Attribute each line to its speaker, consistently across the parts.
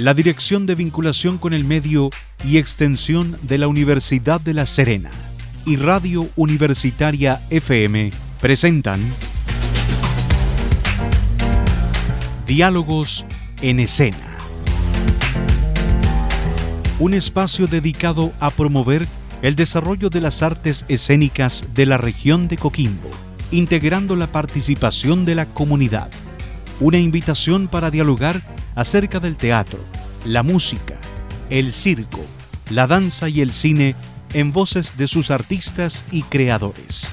Speaker 1: la Dirección de Vinculación con el Medio y Extensión de la Universidad de La Serena y Radio Universitaria FM presentan Diálogos en Escena. Un espacio dedicado a promover el desarrollo de las artes escénicas de la región de Coquimbo, integrando la participación de la comunidad. Una invitación para dialogar acerca del teatro, la música, el circo, la danza y el cine en voces de sus artistas y creadores.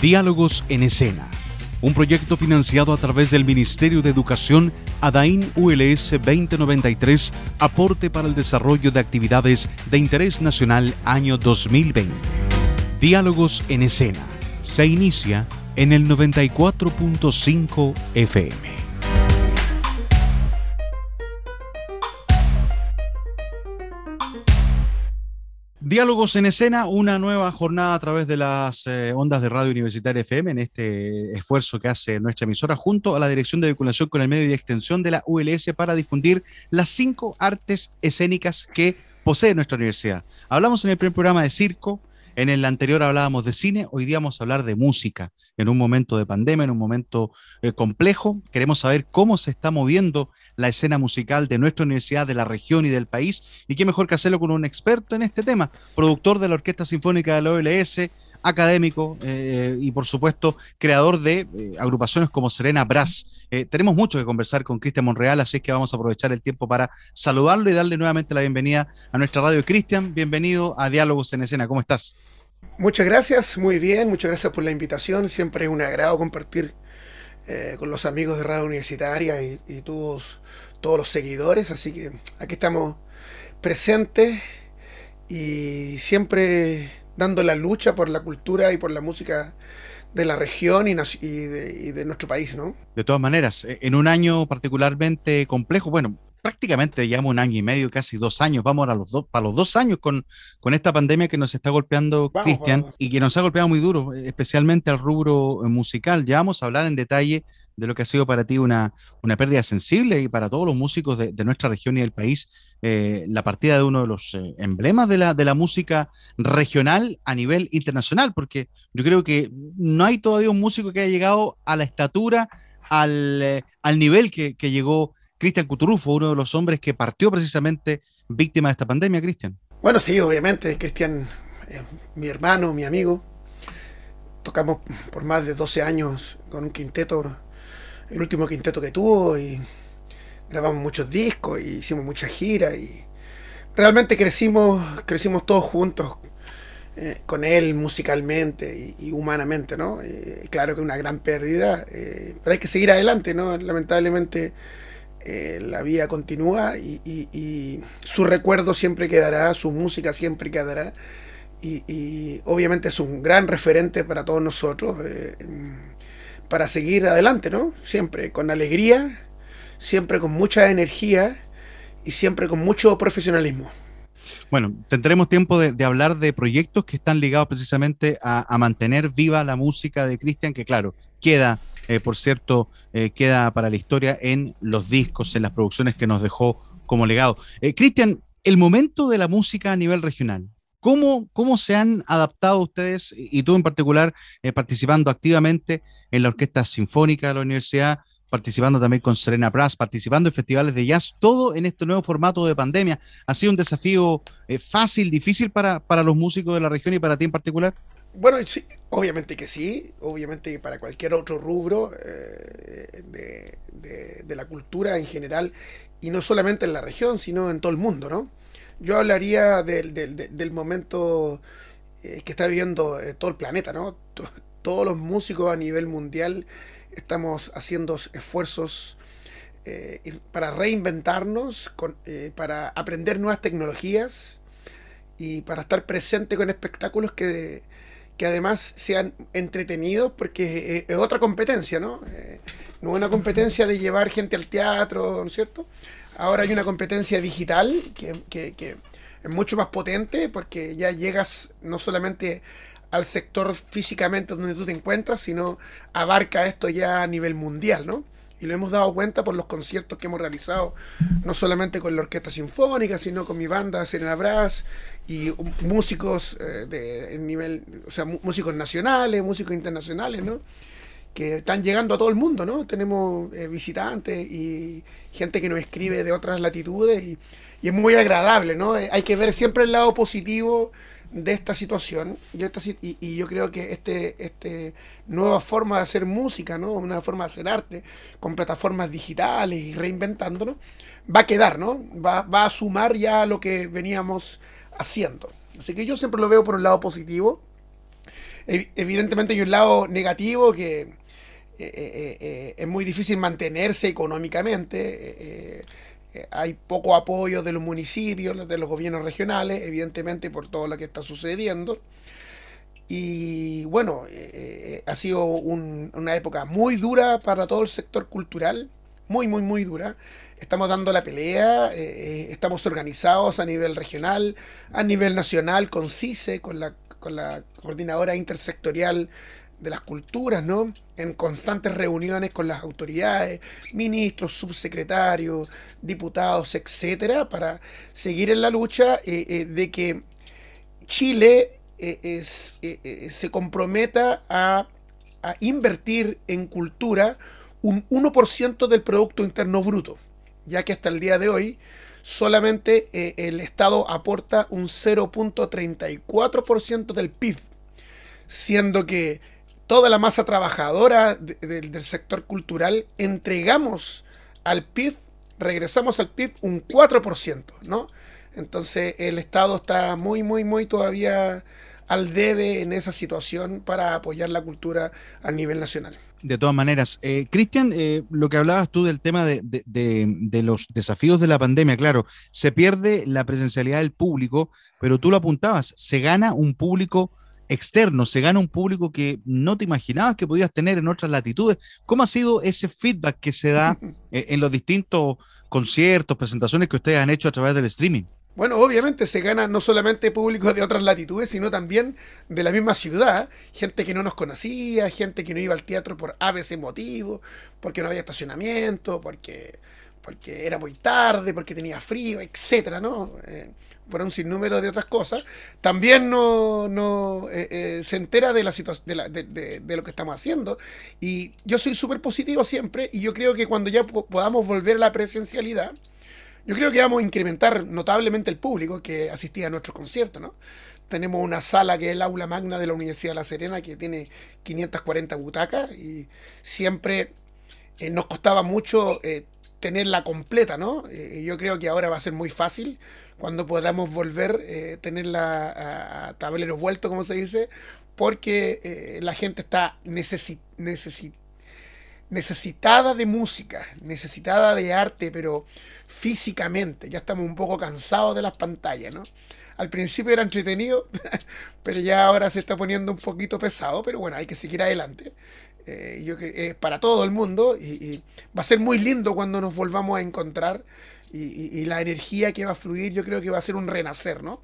Speaker 1: Diálogos en escena, un proyecto financiado a través del Ministerio de Educación ADAIN ULS 2093, aporte para el desarrollo de actividades de interés nacional año 2020. Diálogos en escena, se inicia en el 94.5 FM. Diálogos en escena, una nueva jornada a través de las eh, ondas de Radio Universitaria FM en este esfuerzo que hace nuestra emisora junto a la Dirección de Vinculación con el Medio y Extensión de la ULS para difundir las cinco artes escénicas que posee nuestra universidad. Hablamos en el primer programa de circo, en el anterior hablábamos de cine, hoy día vamos a hablar de música. En un momento de pandemia, en un momento eh, complejo, queremos saber cómo se está moviendo la escena musical de nuestra universidad, de la región y del país. Y qué mejor que hacerlo con un experto en este tema, productor de la Orquesta Sinfónica de la OLS, académico eh, y por supuesto creador de eh, agrupaciones como Serena Brass. tenemos mucho que conversar con Cristian Monreal, así que vamos a aprovechar el tiempo para saludarlo y darle nuevamente la bienvenida a nuestra radio. Cristian, bienvenido a Diálogos en Escena, ¿cómo estás?
Speaker 2: Muchas gracias, muy bien, muchas gracias por la invitación. Siempre es un agrado compartir eh, con los amigos de Radio Universitaria y, todos los seguidores. Así que aquí estamos presentes y siempre dando la lucha por la cultura y por la música de la región y, de, y, de, nuestro país, ¿no?
Speaker 1: De todas maneras, en un año particularmente complejo, bueno, prácticamente llevamos un año y medio, casi dos años, vamos a los dos, para los dos años con, con esta pandemia que nos está golpeando Cristian y que nos ha golpeado muy duro, especialmente al rubro eh, musical. Ya vamos a hablar en detalle de lo que ha sido para ti una, una pérdida sensible y para todos los músicos de, nuestra región y del país, eh, la partida de uno de los eh, emblemas de la, de la música regional a nivel internacional, porque yo creo que no hay todavía un músico que haya llegado a la estatura, al, al nivel que, que llegó Cristian Cuturufo, uno de los hombres que partió precisamente víctima de esta pandemia, Cristian.
Speaker 2: Bueno, sí, obviamente, Cristian, eh, mi hermano, mi amigo. Tocamos por más de 12 años con un quinteto, el último quinteto que tuvo, y grabamos muchos discos, y hicimos muchas giras, y realmente crecimos, crecimos todos juntos eh, con él musicalmente y, humanamente, ¿no? Eh, claro que una gran pérdida, pero hay que seguir adelante, ¿no? Lamentablemente eh, la vida continúa y, su recuerdo siempre quedará, su música siempre quedará. Y, obviamente es un gran referente para todos nosotros, eh, para seguir adelante, ¿no? Siempre con alegría, siempre con mucha energía y siempre con mucho profesionalismo.
Speaker 1: Bueno, tendremos tiempo de, hablar de proyectos que están ligados precisamente a, a mantener viva la música de Cristian, que claro, queda eh, por cierto, eh, queda para la historia en los discos, en las producciones que nos dejó como legado. Eh, Cristian, el momento de la música a nivel regional. ¿Cómo, ¿Cómo se han adaptado ustedes, y tú en particular, participando activamente en la Orquesta Sinfónica de la Universidad, participando también con Serena Brass, participando en festivales de jazz, todo en este nuevo formato de pandemia. ¿Ha sido un desafío fácil, difícil para, para los músicos de la región y para ti en particular?
Speaker 2: Bueno, sí, obviamente que sí, obviamente que para cualquier otro rubro eh, de, la cultura en general, y no solamente en la región, sino en todo el mundo, ¿no? Yo hablaría del, del, momento eh, que está viviendo eh, todo el planeta, ¿no? todos los músicos a nivel mundial estamos haciendo esfuerzos para reinventarnos, para aprender nuevas tecnologías y para estar presente con espectáculos que que además sean entretenidos porque es, otra competencia, ¿no? Eh, no es una competencia de llevar gente al teatro, ¿no es cierto? Ahora hay una competencia digital que, es mucho más potente porque ya llegas no solamente al sector físicamente donde tú te encuentras, sino abarca esto ya a nivel mundial, ¿no? Y lo hemos dado cuenta por los conciertos que hemos realizado, no solamente con la Orquesta Sinfónica, sino con mi banda Serena Brass y músicos eh, de nivel, o sea, músicos nacionales, músicos internacionales, ¿no? que están llegando a todo el mundo, ¿no? Tenemos eh, visitantes y gente que nos escribe de otras latitudes y, y, es muy agradable, ¿no? Hay que ver siempre el lado positivo de esta situación y, yo creo que este, este nueva forma de hacer música, ¿no? una forma de hacer arte con plataformas digitales y reinventándonos, va a quedar, ¿no? va, va a sumar ya lo que veníamos haciendo. Así que yo siempre lo veo por un lado positivo. Evidentemente hay un lado negativo que eh, eh, eh, es muy difícil mantenerse económicamente hay poco apoyo de los municipios, de los gobiernos regionales, evidentemente por todo lo que está sucediendo. Y bueno, eh, eh, ha sido una época muy dura para todo el sector cultural, muy, muy, muy dura. Estamos dando la pelea, estamos organizados a nivel regional, a nivel nacional, con CICE, con la coordinadora intersectorial de las culturas, ¿no? En constantes reuniones con las autoridades, ministros, subsecretarios, diputados, etcétera, para seguir en la lucha eh, eh, de que Chile eh, se comprometa a, a, invertir en cultura un 1% del Producto Interno Bruto, ya que hasta el día de hoy solamente el Estado aporta un 0.34% del PIB, siendo que toda la masa trabajadora del sector cultural, entregamos al PIB, regresamos al PIB un 4%, ¿no? Entonces el Estado está muy, muy, muy todavía al debe en esa situación para apoyar la cultura a nivel nacional.
Speaker 1: De todas maneras, eh, Cristian, eh, lo que hablabas tú del tema de, de, los desafíos de la pandemia, claro, se pierde la presencialidad del público, pero tú lo apuntabas, se gana un público externo, se gana un público que no te imaginabas que podías tener en otras latitudes. ¿Cómo ha sido ese feedback que se da eh, en los distintos conciertos, presentaciones que ustedes han hecho a través del streaming?
Speaker 2: Bueno, obviamente se gana no solamente público de otras latitudes, sino también de la misma ciudad. Gente que no nos conocía, gente que no iba al teatro por ABC motivo, porque no había estacionamiento, porque, porque era muy tarde, porque tenía frío, etcétera, ¿no? Eh, por un sinnúmero de otras cosas, también no, no eh, eh, se entera de, la de, de, lo que estamos haciendo. Y yo soy súper positivo siempre y yo creo que cuando ya podamos volver a la presencialidad, yo creo que vamos a incrementar notablemente el público que asistía a nuestros conciertos, ¿no? Tenemos una sala que es el aula magna de la Universidad de La Serena que tiene 540 butacas y siempre eh, nos costaba mucho tenerla completa, ¿no? yo creo que ahora va a ser muy fácil cuando podamos volver, eh, tenerla a, tablero vuelto, como se dice, porque eh, la gente está necesitada de música, necesitada de arte, pero físicamente. Ya estamos un poco cansados de las pantallas, ¿no? Al principio era entretenido, pero ya ahora se está poniendo un poquito pesado, pero bueno, hay que seguir adelante. Eh, yo que para todo el mundo y, va a ser muy lindo cuando nos volvamos a encontrar y, la energía que va a fluir, yo creo que va a ser un renacer, ¿no?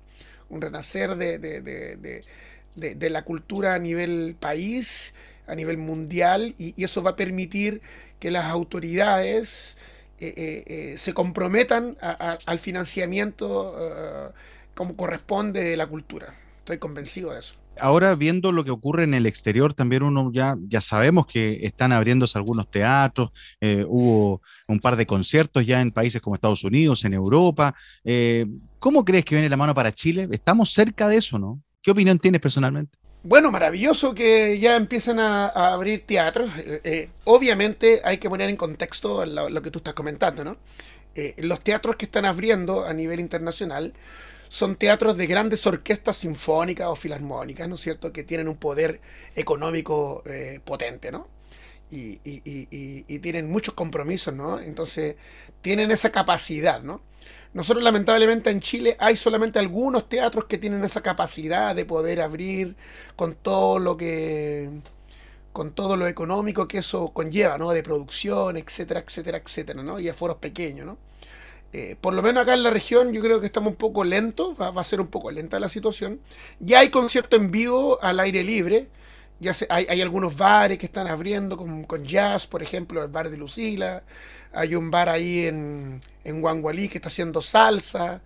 Speaker 2: Un renacer de, de, de, de la cultura a nivel país, a nivel mundial, y, eso va a permitir que las autoridades eh, eh, eh, se comprometan al financiamiento como corresponde de la cultura. Estoy convencido de eso
Speaker 1: ahora viendo lo que ocurre en el exterior, también uno ya, ya sabemos que están abriéndose algunos teatros, eh, hubo un par de conciertos ya en países como Estados Unidos, en Europa. Eh, ¿Cómo crees que viene la mano para Chile? Estamos cerca de eso, ¿no? ¿Qué opinión tienes personalmente?
Speaker 2: Bueno, maravilloso que ya empiecen a, abrir teatros. Eh, obviamente hay que poner en contexto lo, que tú estás comentando, ¿no? los teatros que están abriendo a nivel internacional son teatros de grandes orquestas sinfónicas o filarmónicas, ¿no es cierto?, que tienen un poder económico eh, potente, ¿no? Y, tienen muchos compromisos, ¿no? Entonces, tienen esa capacidad, ¿no? Nosotros lamentablemente en Chile hay solamente algunos teatros que tienen esa capacidad de poder abrir con todo lo que con todo lo económico que eso conlleva, ¿no? De producción, etcétera, etcétera, etcétera, ¿no? Y a foros pequeños, ¿no? Eh, por lo menos acá en la región yo creo que estamos un poco lentos, va, a ser un poco lenta la situación. Ya hay concierto en vivo al aire libre ya hay, hay, algunos bares que están abriendo con, con, jazz, por ejemplo, el bar de Lucila. Hay un bar ahí en, en Guangualí que está haciendo salsa.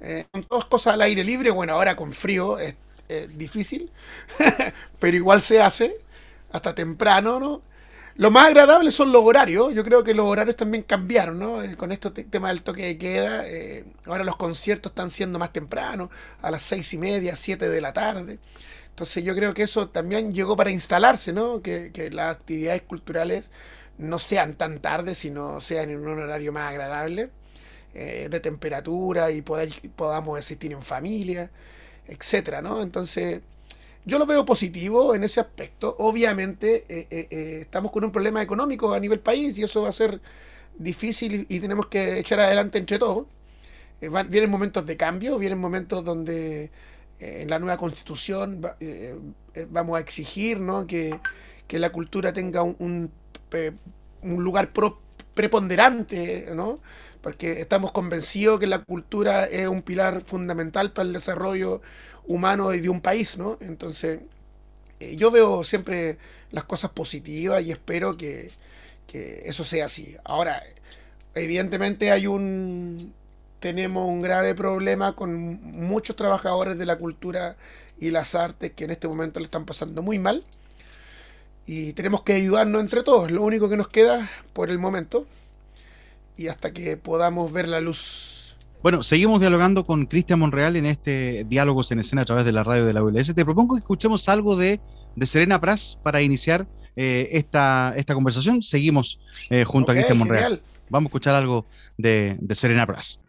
Speaker 2: Eh, son todas cosas al aire libre. Bueno, ahora con frío es, es difícil, pero igual se hace hasta temprano, ¿no? Lo más agradable son los horarios. Yo creo que los horarios también cambiaron, ¿no? Eh, con este tema del toque de queda. Eh, ahora los conciertos están siendo más temprano, a las seis y media, siete de la tarde. Entonces yo creo que eso también llegó para instalarse, ¿no? Que, que las actividades culturales no sean tan tarde, sino sean en un horario más agradable, eh, de temperatura y poder, podamos asistir en familia, etcétera, ¿no? Entonces yo lo veo positivo en ese aspecto. Obviamente eh, eh, eh, estamos con un problema económico a nivel país y eso va a ser difícil y, tenemos que echar adelante entre todos. vienen momentos de cambio, vienen momentos donde en la nueva constitución vamos a exigir ¿no? que, que, la cultura tenga un, un, lugar preponderante, ¿no? porque estamos convencidos que la cultura es un pilar fundamental para el desarrollo humano y de un país, ¿no? Entonces, eh, yo veo siempre las cosas positivas y espero que, eso sea así. Ahora, evidentemente hay un tenemos un grave problema con muchos trabajadores de la cultura y las artes que en este momento le están pasando muy mal. Y tenemos que ayudarnos entre todos, lo único que nos queda por el momento. Y hasta que podamos ver la luz
Speaker 1: bueno, seguimos dialogando con Cristian Monreal en este Diálogos en Escena a través de la radio de la ULS. Te propongo que escuchemos algo de, de Serena Pras para iniciar eh, esta, esta conversación. Seguimos eh, junto a Cristian Monreal. Vamos a escuchar algo de, de Serena Pras.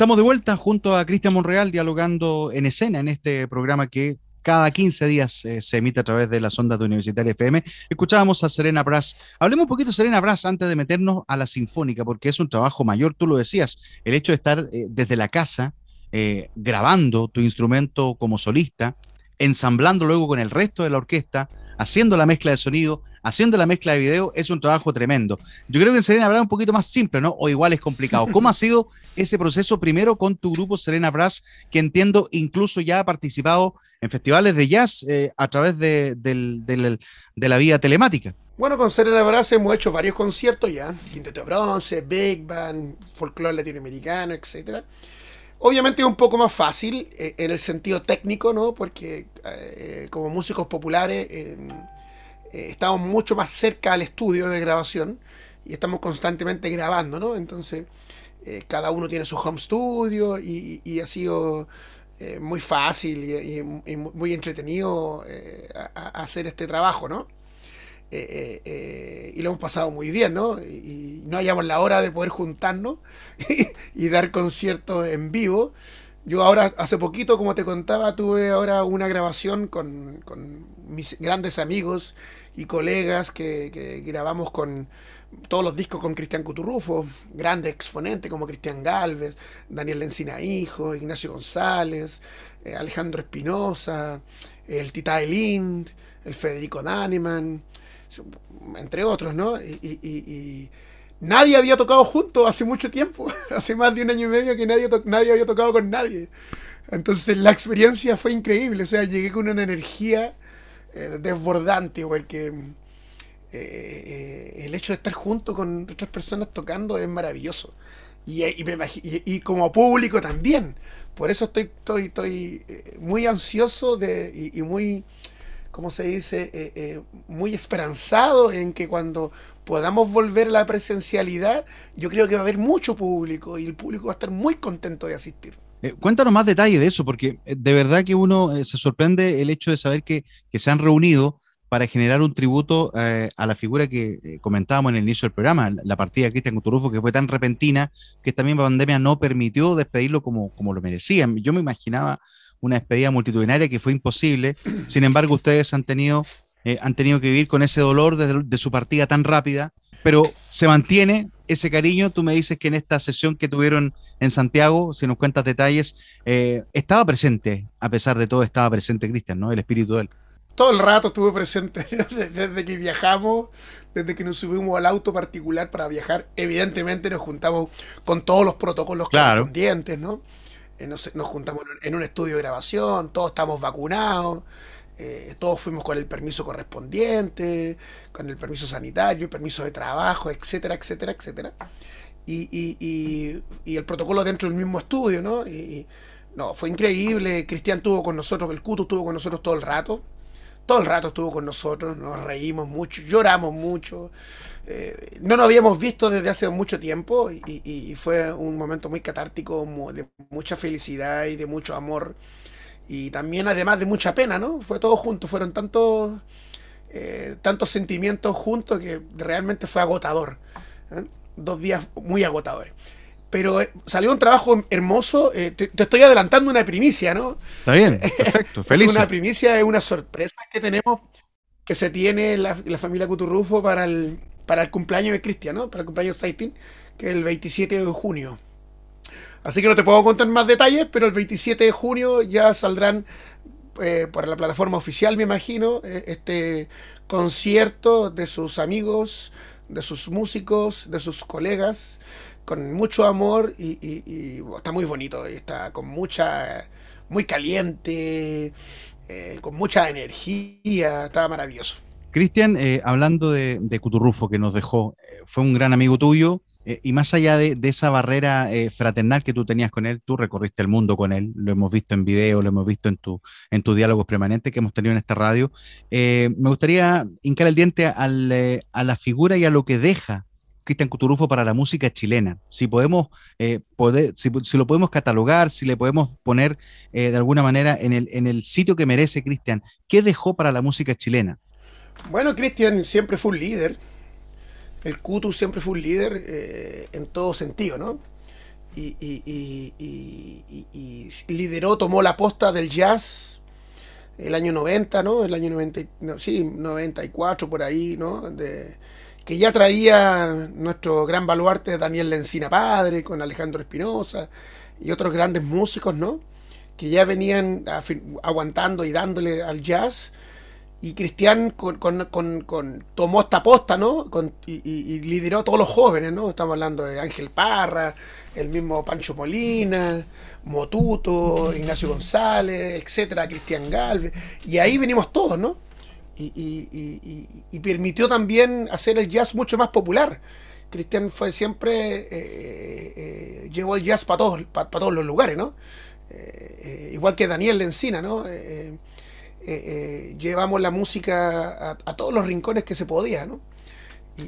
Speaker 1: Estamos de vuelta junto a Cristian Monreal dialogando en escena en este programa que cada 15 días eh, se emite a través de las ondas de Universitaria FM. Escuchábamos a Serena Brass. Hablemos un poquito Serena Brass antes de meternos a la sinfónica, porque es un trabajo mayor, tú lo decías, el hecho de estar eh, desde la casa eh, grabando tu instrumento como solista, ensamblando luego con el resto de la orquesta, haciendo la mezcla de sonido, haciendo la mezcla de video, es un trabajo tremendo. Yo creo que en Serena Brass es un poquito más simple, ¿no? O igual es complicado. ¿Cómo ha sido ese proceso primero con tu grupo Serena Brass, que entiendo incluso ya ha participado en festivales de jazz eh, a través de, la vía telemática?
Speaker 2: Bueno, con Serena Brass hemos hecho varios conciertos ya, Quinteto Bronce, Big Band, folclore latinoamericano, etcétera. Obviamente es un poco más fácil eh, en el sentido técnico, ¿no? Porque eh, como músicos populares eh, estamos mucho más cerca al estudio de grabación y estamos constantemente grabando, ¿no? Entonces cada uno tiene su home studio y, ha sido muy fácil y, muy entretenido hacer este trabajo, ¿no? Eh, eh, eh, y lo hemos pasado muy bien, ¿no? Y, no hayamos la hora de poder juntarnos y, dar conciertos en vivo. Yo ahora, hace poquito, como te contaba, tuve ahora una grabación con, mis grandes amigos y colegas que, grabamos con todos los discos con Cristian Cuturrufo, grandes exponentes como Cristian Galvez, Daniel Lencina Hijo, Ignacio González, Alejandro Espinosa, el Tita Elind, el Federico Daneman, entre otros, ¿no? Y, nadie había tocado juntos hace mucho tiempo, hace más de un año y medio que nadie, nadie había tocado con nadie. Entonces la experiencia fue increíble, o sea, llegué con una energía eh, desbordante, porque eh, eh, el hecho de estar junto con otras personas tocando es maravilloso. Y, y, como público también. Por eso estoy, estoy, estoy muy ansioso de, y, muy ¿cómo se dice?, eh, eh, muy esperanzado en que cuando podamos volver a la presencialidad, yo creo que va a haber mucho público y el público va a estar muy contento de asistir.
Speaker 1: Eh, cuéntanos más detalles de eso, porque de verdad que uno se sorprende el hecho de saber que, se han reunido para generar un tributo a la figura que comentábamos en el inicio del programa, la partida de Cristian Cuturufo, que fue tan repentina que esta misma pandemia no permitió despedirlo como, como lo merecían. Yo me imaginaba una despedida multitudinaria que fue imposible. Sin embargo, ustedes han tenido, eh, han tenido que vivir con ese dolor de, su partida tan rápida, pero se mantiene ese cariño. Tú me dices que en esta sesión que tuvieron en Santiago, si nos cuentas detalles, eh, estaba presente, a pesar de todo, estaba presente Cristian, ¿no? El espíritu de él.
Speaker 2: Todo el rato estuvo presente, desde que viajamos, desde que nos subimos al auto particular para viajar. Evidentemente nos juntamos con todos los protocolos correspondientes, ¿no? Eh, nos, juntamos en un estudio de grabación, todos estamos vacunados, eh, todos fuimos con el permiso correspondiente, con el permiso sanitario, el permiso de trabajo, etcétera, etcétera, etcétera. Y, el protocolo dentro del mismo estudio, ¿no? Y, no, fue increíble. Cristian estuvo con nosotros, el Cuto estuvo con nosotros todo el rato. Todo el rato estuvo con nosotros, nos reímos mucho, lloramos mucho. Eh, no nos habíamos visto desde hace mucho tiempo y, fue un momento muy catártico, de mucha felicidad y de mucho amor. Y también además de mucha pena, ¿no? Fue todo junto, fueron tantos, eh, tantos sentimientos juntos que realmente fue agotador. ¿eh? Dos días muy agotadores. Pero salió un trabajo hermoso. te, estoy adelantando una primicia, ¿no?
Speaker 1: Está bien, perfecto, feliz.
Speaker 2: una primicia es una sorpresa que tenemos, que se tiene la, la familia Cuturrufo para el, para el cumpleaños de Cristian, ¿no? Para el cumpleaños de Saitin, que es el 27 de junio. Así que no te puedo contar más detalles, pero el 27 de junio ya saldrán eh, por la plataforma oficial, me imagino, eh, este concierto de sus amigos, de sus músicos, de sus colegas, con mucho amor y, está muy bonito, está con mucha, muy caliente, eh, con mucha energía, está maravilloso.
Speaker 1: Cristian, eh, hablando de, de, Cuturrufo que nos dejó, eh, fue un gran amigo tuyo, eh, y más allá de, esa barrera fraternal que tú tenías con él, tú recorriste el mundo con él, lo hemos visto en video, lo hemos visto en, tu, en tus diálogos permanentes que hemos tenido en esta radio. me gustaría hincar el diente a la figura y a lo que deja Cristian Cuturrufo para la música chilena. Si podemos, poder, si, lo podemos catalogar, si le podemos poner de alguna manera en el, en el sitio que merece Cristian, ¿qué dejó para la música chilena?
Speaker 2: Bueno, Cristian siempre fue un líder. El Kutu siempre fue un líder eh, en todo sentido, ¿no? y, lideró, tomó la posta del jazz el año 90, ¿no? El año 90, sí, 94 por ahí, ¿no? Que ya traía nuestro gran baluarte Daniel Lencina Padre con Alejandro Espinosa y otros grandes músicos, ¿no? Que ya venían aguantando y dándole al jazz y Cristian con, tomó esta posta, ¿no? y, lideró a todos los jóvenes, ¿no? Estamos hablando de Ángel Parra, el mismo Pancho Molina, Motuto, Ignacio González, etcétera, Cristian Galvez, y ahí venimos todos, ¿no? Y, permitió también hacer el jazz mucho más popular. Cristian fue siempre, eh, eh, eh, llevó el jazz para todos, para todos los lugares, ¿no? igual que Daniel Lencina, ¿no? Eh, eh, llevamos la música a, todos los rincones que se podía, ¿no?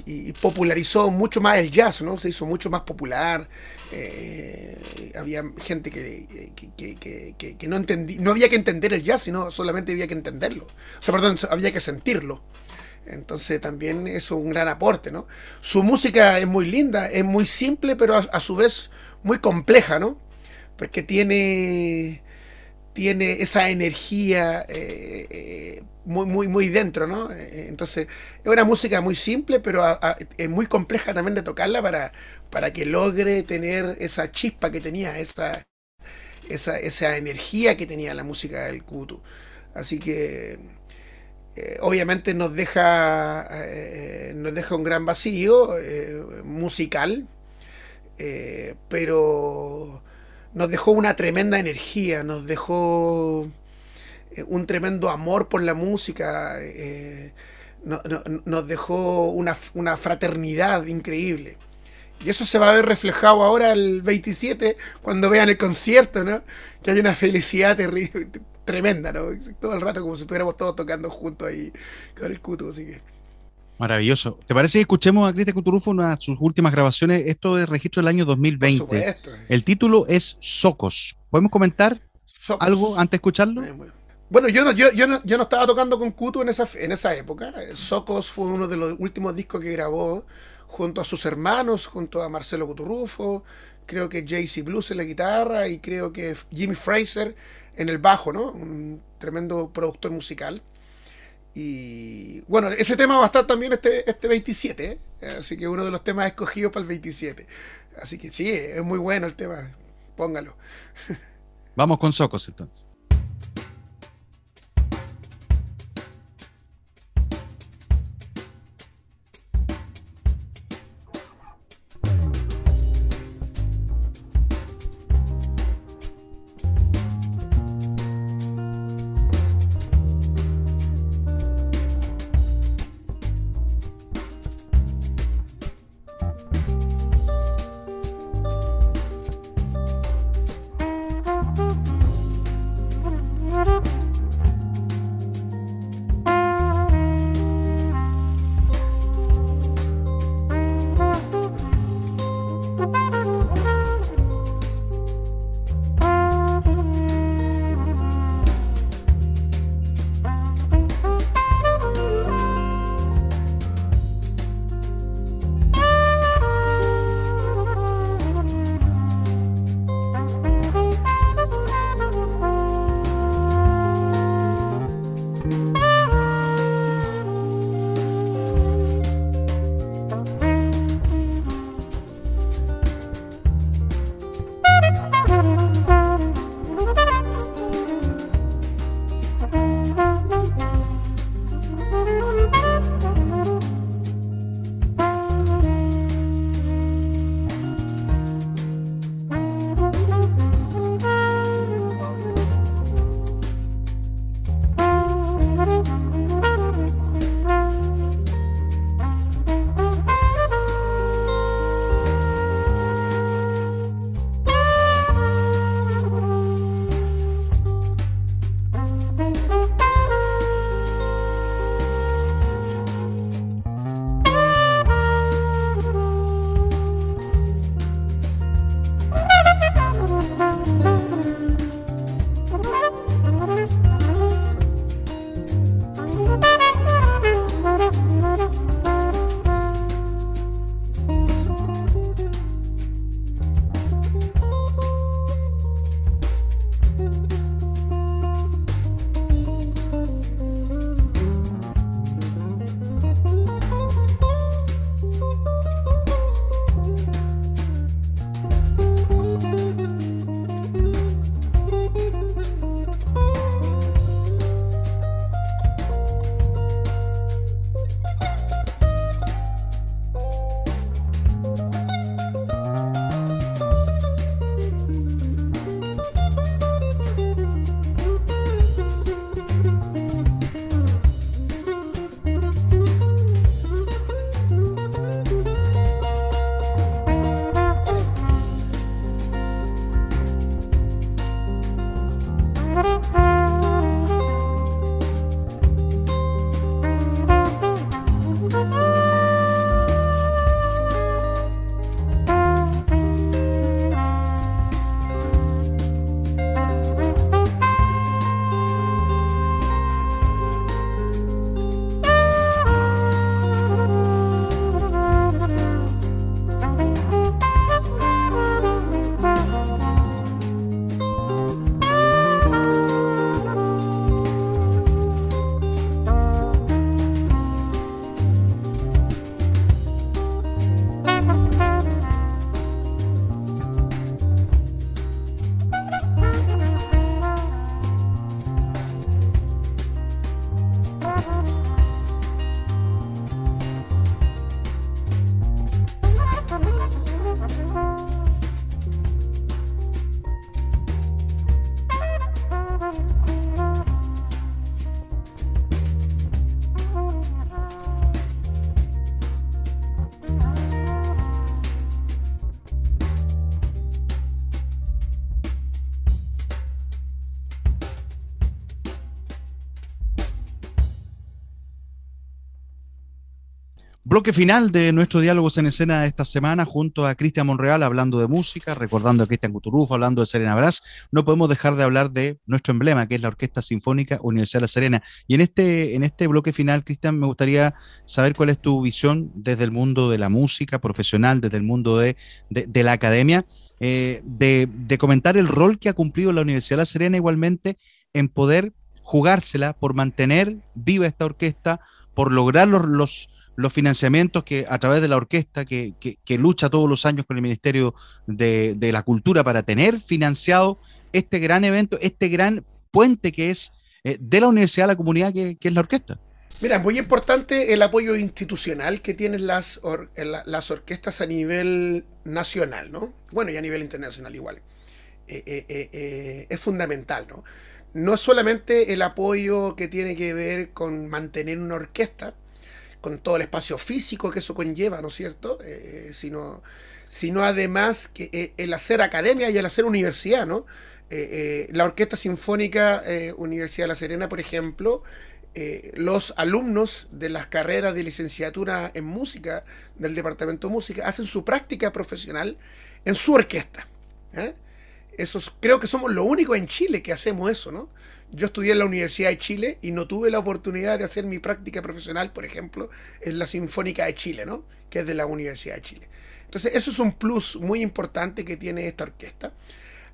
Speaker 2: Y, popularizó mucho más el jazz, ¿no? Se hizo mucho más popular. Eh, había gente que, que, no entendía, no había que entender el jazz, sino solamente había que entenderlo. O sea, perdón, había que sentirlo. Entonces también es un gran aporte, ¿no? Su música es muy linda, es muy simple, pero a su vez muy compleja, ¿no? Porque tiene tiene esa energía eh, eh, muy, muy, muy dentro, ¿no? Eh, entonces, es una música muy simple, pero es muy compleja también de tocarla para, para que logre tener esa chispa que tenía, esa, esa, esa energía que tenía la música del Kutu. Así que, obviamente, nos deja, nos deja un gran vacío musical, pero nos dejó una tremenda energía, nos dejó eh, un tremendo amor por la música, eh, nos dejó una, fraternidad increíble. Y eso se va a ver reflejado ahora el 27, cuando vean el concierto, ¿no? Que hay una felicidad tremenda, ¿no? Todo el rato como si estuviéramos todos tocando juntos ahí con el cuto, así que...
Speaker 1: Maravilloso. ¿Te parece que escuchemos a Cristian Cuturufo en una de sus últimas grabaciones? Esto es registro del año 2020. El título es Socos. ¿Podemos comentar algo antes de escucharlo?
Speaker 2: Bueno, yo no, yo, yo, no, yo no estaba tocando con Cutu en esa, en esa época. Socos fue uno de los últimos discos que grabó junto a sus hermanos, junto a Marcelo Cuturufo, creo que JC Blues en la guitarra y creo que Jimmy Fraser en el bajo, ¿no? Un tremendo productor musical. Y bueno, ese tema va a estar también este, este 27, ¿eh? así que uno de los temas escogidos para el 27. Así que sí, es muy bueno el tema, póngalo.
Speaker 1: Vamos con Socos entonces. Bloque final de nuestro Diálogos en Escena esta semana junto a Cristian Monreal hablando de música, recordando a Cristian Cuturrufo, hablando de Serena Brás. No podemos dejar de hablar de nuestro emblema, que es la Orquesta Sinfónica Universidad de La Serena. Y en este, en este bloque final, Cristian, me gustaría saber cuál es tu visión desde el mundo de la música profesional, desde el mundo de, la academia, eh, de, de comentar el rol que ha cumplido la Universidad de La Serena igualmente en poder jugársela por mantener viva esta orquesta, por lograr los financiamientos que a través de la orquesta que, lucha todos los años con el Ministerio de, la Cultura para tener financiado este gran evento, este gran puente que es eh, de la universidad a la comunidad que, es la orquesta.
Speaker 2: Mira, es muy importante el apoyo institucional que tienen las, las orquestas a nivel nacional, ¿no? Bueno, y a nivel internacional igual. Eh, eh, es fundamental, ¿no? No solamente el apoyo que tiene que ver con mantener una orquesta, con todo el espacio físico que eso conlleva, ¿no es cierto? Eh, sino, sino además que eh, el hacer academia y el hacer universidad, ¿no? Eh, la Orquesta Sinfónica Universidad de La Serena, por ejemplo, los alumnos de las carreras de licenciatura en música del Departamento de Música hacen su práctica profesional en su orquesta. Eso, creo que somos los únicos en Chile que hacemos eso, ¿no? Yo estudié en la Universidad de Chile y no tuve la oportunidad de hacer mi práctica profesional, por ejemplo, en la Sinfónica de Chile, ¿no? Que es de la Universidad de Chile. Entonces, eso es un plus muy importante que tiene esta orquesta.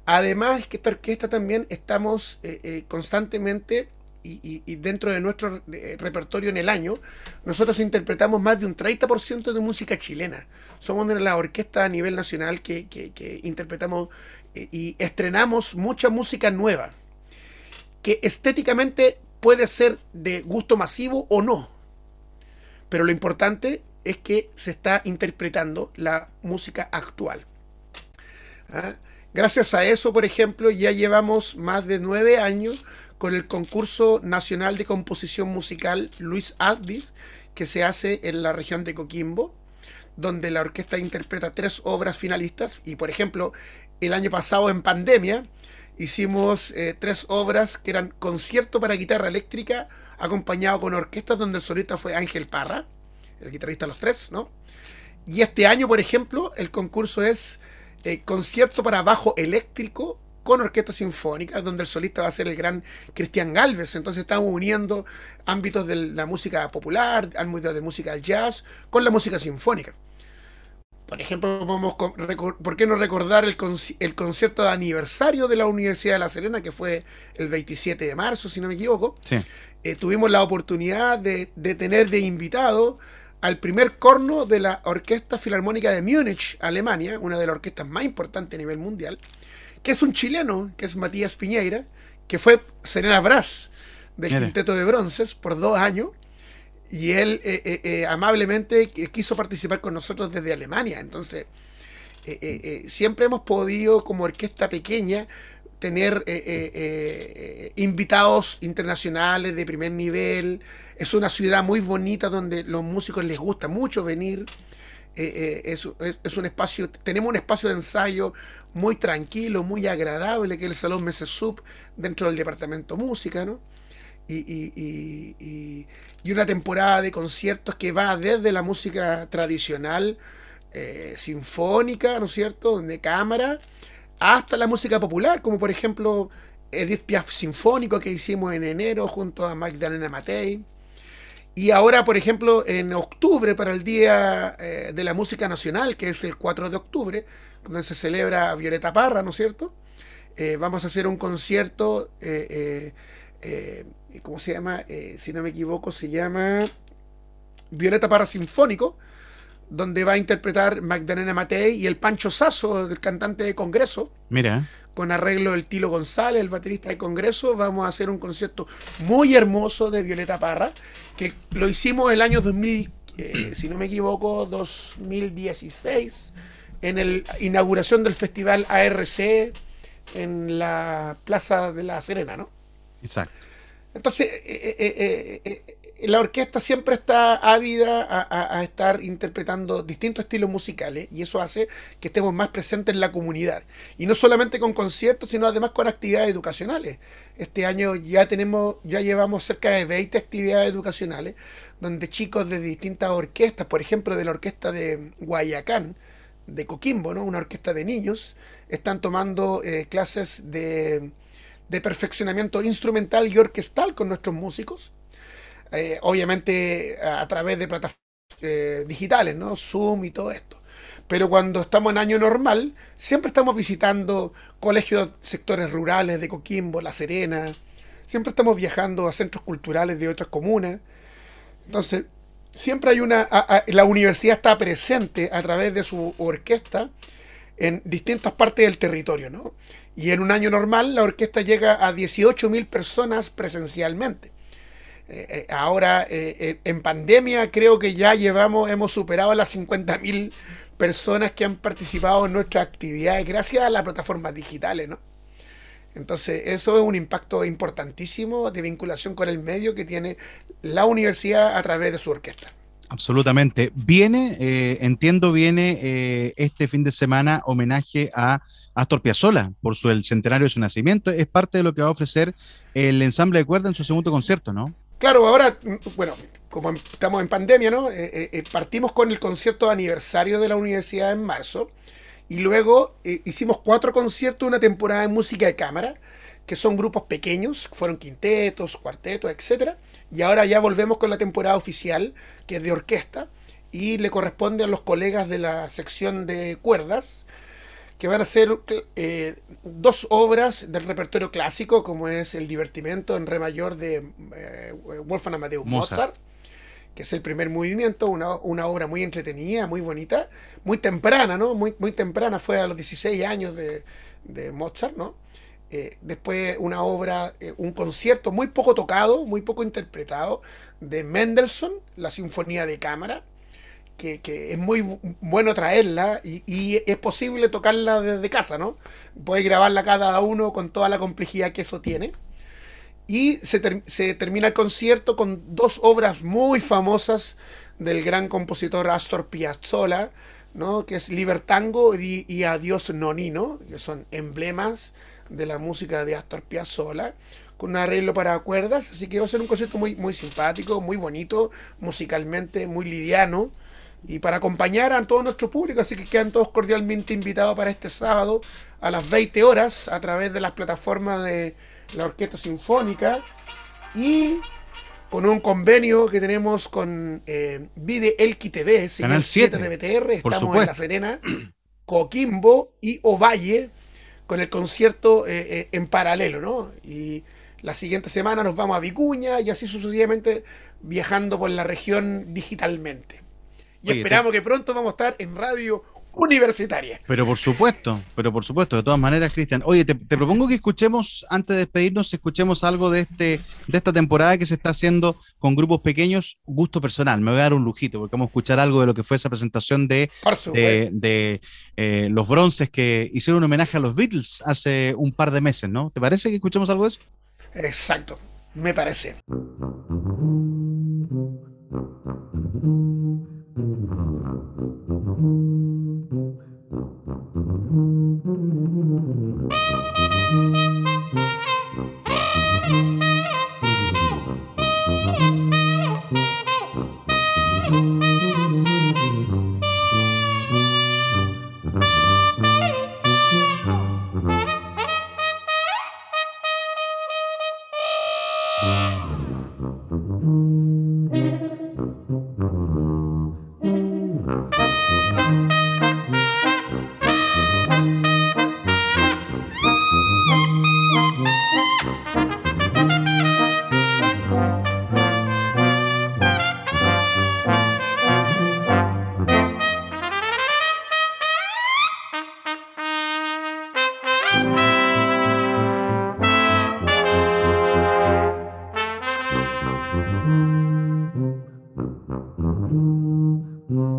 Speaker 2: Además, que esta orquesta también estamos eh, eh, constantemente y, dentro de nuestro eh, repertorio en el año, nosotros interpretamos más de un 30% de música chilena. Somos de la orquesta a nivel nacional que interpretamos y estrenamos mucha música nueva que estéticamente puede ser de gusto masivo o no. Pero lo importante es que se está interpretando la música actual. ¿Ah? Gracias a eso, por ejemplo, ya llevamos más de nueve años con el concurso nacional de composición musical Luis Advis, que se hace en la región de Coquimbo, donde la orquesta interpreta tres obras finalistas. Y, por ejemplo, el año pasado en pandemia, hicimos eh, tres obras que eran concierto para guitarra eléctrica, acompañado con orquesta, donde el solista fue Ángel Parra, el guitarrista de los tres, ¿no? Y este año, por ejemplo, el concurso es eh, concierto para bajo eléctrico con orquesta sinfónica, donde el solista va a ser el gran Cristian Galvez. Entonces estamos uniendo ámbitos de la música popular, ámbitos de música jazz, con la música sinfónica. Por ejemplo, vamos ¿por qué no recordar el, concierto de aniversario de la Universidad de La Serena, que fue el 27 de marzo, si no me equivoco? Eh, tuvimos la oportunidad de, tener de invitado al primer corno de la Orquesta Filarmónica de Múnich, Alemania, una de las orquestas más importantes a nivel mundial, que es un chileno, que es Matías Piñeira, que fue Serena Brás del Quinteto de Bronces por dos años y él eh, eh, eh, amablemente quiso participar con nosotros desde Alemania. Entonces, siempre hemos podido, como orquesta pequeña, tener invitados internacionales de primer nivel. Es una ciudad muy bonita donde los músicos les gusta mucho venir. Es, es, un espacio, tenemos un espacio de ensayo muy tranquilo, muy agradable, que es el Salón Mese Sub dentro del departamento música, ¿no? Y, una temporada de conciertos que va desde la música tradicional, eh, sinfónica, ¿no es cierto?, de cámara, hasta la música popular, como por ejemplo Edith Piaf Sinfónico que hicimos en enero junto a Magdalena Matei. Y ahora, por ejemplo, en octubre, para el Día eh, de la Música Nacional, que es el 4 de octubre, donde se celebra Violeta Parra, ¿no es cierto? Eh, vamos a hacer un concierto eh, ¿cómo se llama? Eh, si no me equivoco, se llama Violeta para Sinfónico, donde va a interpretar Magdalena Matei y el Pancho Sasso, el cantante de Congreso.
Speaker 1: Mira.
Speaker 2: Con arreglo del Tilo González, el baterista de Congreso, vamos a hacer un concierto muy hermoso de Violeta Parra, que lo hicimos el año 2000, eh, si no me equivoco, 2016, en la inauguración del festival ARC en la Plaza de la Serena, ¿no?
Speaker 1: Exacto.
Speaker 2: Entonces, eh, eh, eh, la orquesta siempre está ávida a, estar interpretando distintos estilos musicales y eso hace que estemos más presentes en la comunidad. Y no solamente con conciertos, sino además con actividades educacionales. Este año ya tenemos, ya llevamos cerca de 20 actividades educacionales donde chicos de distintas orquestas, por ejemplo de la orquesta de Guayacán, de Coquimbo, ¿no? una orquesta de niños, están tomando clases de, de perfeccionamiento instrumental y orquestal con nuestros músicos eh, obviamente a, través de plataformas eh, digitales, ¿no? Zoom y todo esto. Pero cuando estamos en año normal, siempre estamos visitando colegios, sectores rurales de Coquimbo, La Serena, siempre estamos viajando a centros culturales de otras comunas. Entonces, siempre hay una... la universidad está presente a través de su orquesta en distintas partes del territorio, ¿no? Y en un año normal la orquesta llega a 18.000 personas presencialmente. Eh, eh, ahora eh, en pandemia creo que ya llevamos, hemos superado las 50.000 personas que han participado en nuestras actividades gracias a las plataformas digitales, ¿no? Entonces, eso es un impacto importantísimo de vinculación con el medio que tiene la universidad a través de su orquesta.
Speaker 1: Absolutamente. Viene, entiendo, viene este fin de semana homenaje a Astor Piazzolla por su, el centenario de su nacimiento. Es parte de lo que va a ofrecer el ensamble de cuerda en su segundo concierto, ¿no?
Speaker 2: Claro, ahora, bueno, como estamos en pandemia, ¿no? Eh, eh, eh, partimos con el concierto de aniversario de la universidad en marzo y luego hicimos cuatro conciertos, una temporada de música de cámara, que son grupos pequeños, fueron quintetos, cuartetos, etc. Y ahora ya volvemos con la temporada oficial, que es de orquesta, y le corresponde a los colegas de la sección de cuerdas que van a ser eh, dos obras del repertorio clásico, como es El divertimento en re mayor de eh, Wolfgang Amadeus Mozart. que es el primer movimiento, una, obra muy entretenida, muy bonita, muy temprana, ¿no? Muy, muy temprana, fue a los 16 años de, Mozart, ¿no? Eh, después una obra, un concierto muy poco tocado, muy poco interpretado, de Mendelssohn, la Sinfonía de Cámara, que, es muy bueno traerla y, es posible tocarla desde casa, ¿no? Puedes grabarla cada uno con toda la complejidad que eso tiene. Y se, termina el concierto con dos obras muy famosas del gran compositor Astor Piazzolla, ¿no? que es Libertango y, y Adiós Nonino, que son emblemas de la música de Astor Piazzolla, con un arreglo para cuerdas, así que va a ser un concierto muy, muy simpático, muy bonito, musicalmente muy liviano, y para acompañar a todo nuestro público, así que quedan todos cordialmente invitados para este sábado a las 20 horas a través de las plataformas de la Orquesta Sinfónica y con un convenio que tenemos con eh, Vide Elqui TV,
Speaker 1: Canal 7
Speaker 2: de BTR, estamos en La Serena, Coquimbo y Ovalle con el concierto eh, eh, en paralelo, ¿no? Y la siguiente semana nos vamos a Vicuña y así sucesivamente viajando por la región digitalmente. Y esperamos que pronto vamos a estar en radio universitaria.
Speaker 1: Pero por supuesto, pero por supuesto, de todas maneras, Cristian. Oye, te, propongo que escuchemos, antes de despedirnos, escuchemos algo de este, de esta temporada que se está haciendo con grupos pequeños, gusto personal. Me voy a dar un lujito, porque vamos a escuchar algo de lo que fue esa presentación de, de, eh, los bronces que hicieron un homenaje a los Beatles hace un par de meses, ¿no? ¿Te parece que escuchemos algo de eso?
Speaker 2: Exacto, me parece.
Speaker 1: Mm.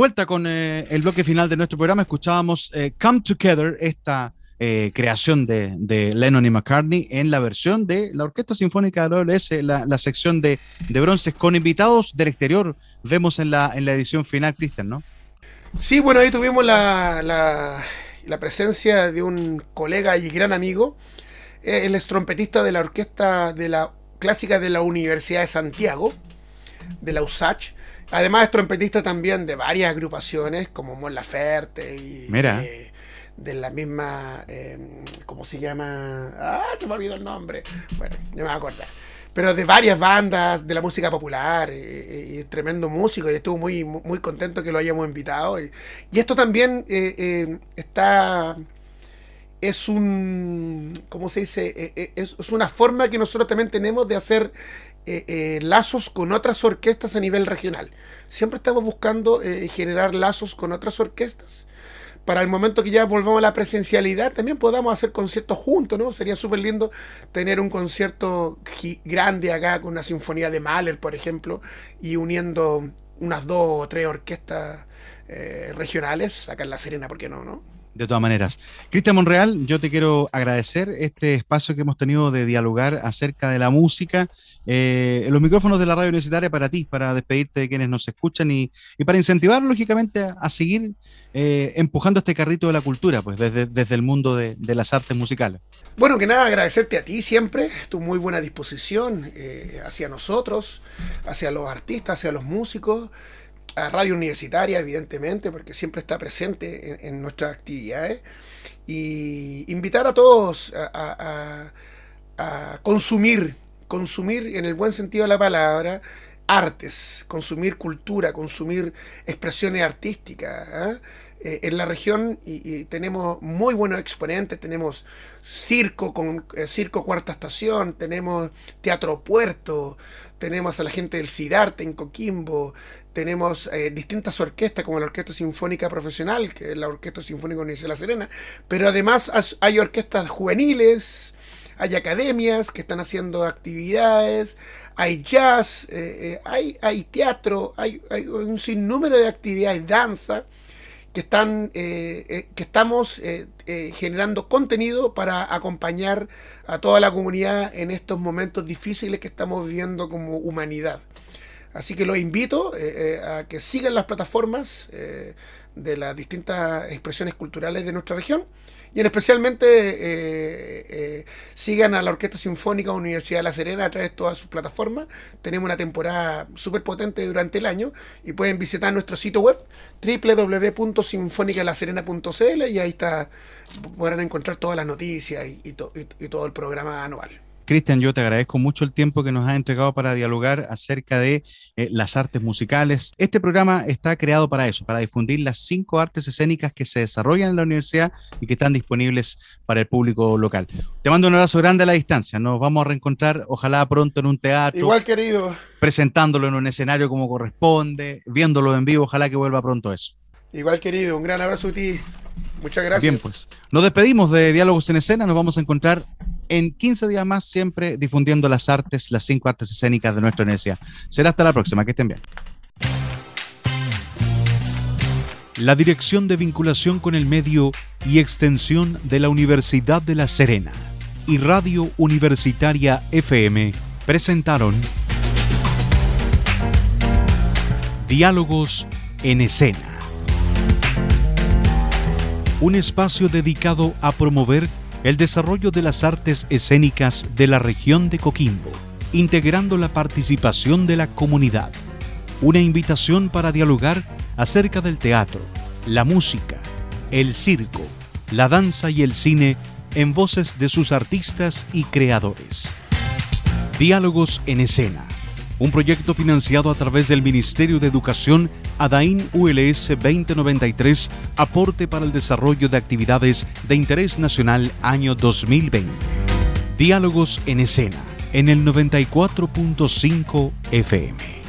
Speaker 1: Vuelta con eh, el bloque final de nuestro programa, escuchábamos eh, Come Together, esta eh, creación de, Lennon y McCartney en la versión de la Orquesta Sinfónica de la OLS, la, sección de, bronces con invitados del exterior. Vemos en la, en la edición final, Cristian, ¿no?
Speaker 2: Sí, bueno, ahí tuvimos la, la, presencia de un colega y gran amigo. Él es trompetista de la Orquesta de la Clásica de la Universidad de Santiago, de la USACH Además es trompetista también de varias agrupaciones como Mon Laferte y
Speaker 1: Mira.
Speaker 2: de la misma, em, ¿cómo se llama? Ah, se me olvidó el nombre. Bueno, ya me voy a acordar. Pero de varias bandas de la música popular, y, y, tremendo músico, y estuvo muy, muy contento que lo hayamos invitado. Y, esto también eh, eh, está es un, ¿cómo se dice? Eh, es, una forma que nosotros también tenemos de hacer eh, eh, lazos con otras orquestas a nivel regional. Siempre estamos buscando eh, generar lazos con otras orquestas. Para el momento que ya volvamos a la presencialidad, también podamos hacer conciertos juntos, ¿no? Sería súper lindo tener un concierto grande acá con una sinfonía de Mahler, por ejemplo, y uniendo unas dos o tres orquestas regionales, acá en La Serena, ¿por qué no, no?
Speaker 1: De todas maneras. Cristian Monreal, yo te quiero agradecer este espacio que hemos tenido de dialogar acerca de la música. Eh, los micrófonos de la radio universitaria para ti, para despedirte de quienes nos escuchan y, para incentivar, lógicamente, a, seguir eh, empujando este carrito de la cultura, pues desde, desde el mundo de, las artes musicales.
Speaker 2: Bueno, que nada, agradecerte a ti siempre, tu muy buena disposición eh, hacia nosotros, hacia los artistas, hacia los músicos a Radio Universitaria, evidentemente, porque siempre está presente en, nuestras actividades. Y invitar a todos a, consumir, consumir en el buen sentido de la palabra, artes, consumir cultura, consumir expresiones artísticas. ¿ah? Eh, en la región y, tenemos muy buenos exponentes, tenemos circo con eh, circo cuarta estación, tenemos teatro puerto, tenemos a la gente del Cidarte en Coquimbo, tenemos eh, distintas orquestas como la Orquesta Sinfónica Profesional, que es la Orquesta Sinfónica Universidad de La Serena, pero además hay orquestas juveniles, hay academias que están haciendo actividades, hay jazz, eh, eh, hay, hay, teatro, hay, hay, un sinnúmero de actividades, danza, que, están, que estamos generando contenido para acompañar a toda la comunidad en estos momentos difíciles que estamos viviendo como humanidad. Así que los invito eh, eh, a que sigan las plataformas eh, de las distintas expresiones culturales de nuestra región y en especialmente sigan a la Orquesta Sinfónica Universidad de La Serena a través de todas sus plataformas. Tenemos una temporada súper potente durante el año y pueden visitar nuestro sitio web www.sinfonicalaserena.cl y ahí está podrán encontrar todas las noticias y todo el programa anual.
Speaker 1: Cristian, yo te agradezco mucho el tiempo que nos has entregado para dialogar acerca de eh, las artes musicales. Este programa está creado para eso, para difundir las cinco artes escénicas que se desarrollan en la universidad y que están disponibles para el público local. Te mando un abrazo grande a la distancia. Nos vamos a reencontrar, ojalá pronto en un teatro.
Speaker 2: Igual, querido.
Speaker 1: Presentándolo en un escenario como corresponde, viéndolo en vivo. Ojalá que vuelva pronto eso.
Speaker 2: Igual, querido. Un gran abrazo a ti. Muchas gracias.
Speaker 1: Bien, pues. Nos despedimos de Diálogos en Escena. Nos vamos a encontrar en 15 días más, siempre difundiendo las artes, las cinco artes escénicas de nuestra universidad. Será hasta la próxima. Que estén bien. La Dirección de Vinculación con el Medio y Extensión de la Universidad de La Serena y Radio Universitaria FM presentaron Diálogos en Escena un espacio dedicado a promover el desarrollo de las artes escénicas de la región de Coquimbo, integrando la participación de la comunidad. Una invitación para dialogar acerca del teatro, la música, el circo, la danza y el cine en voces de sus artistas y creadores. Diálogos en escena un proyecto financiado a través del Ministerio de Educación ADAIN ULS 2093, aporte para el desarrollo de actividades de interés nacional año 2020. Diálogos en escena, en el 94.5 FM.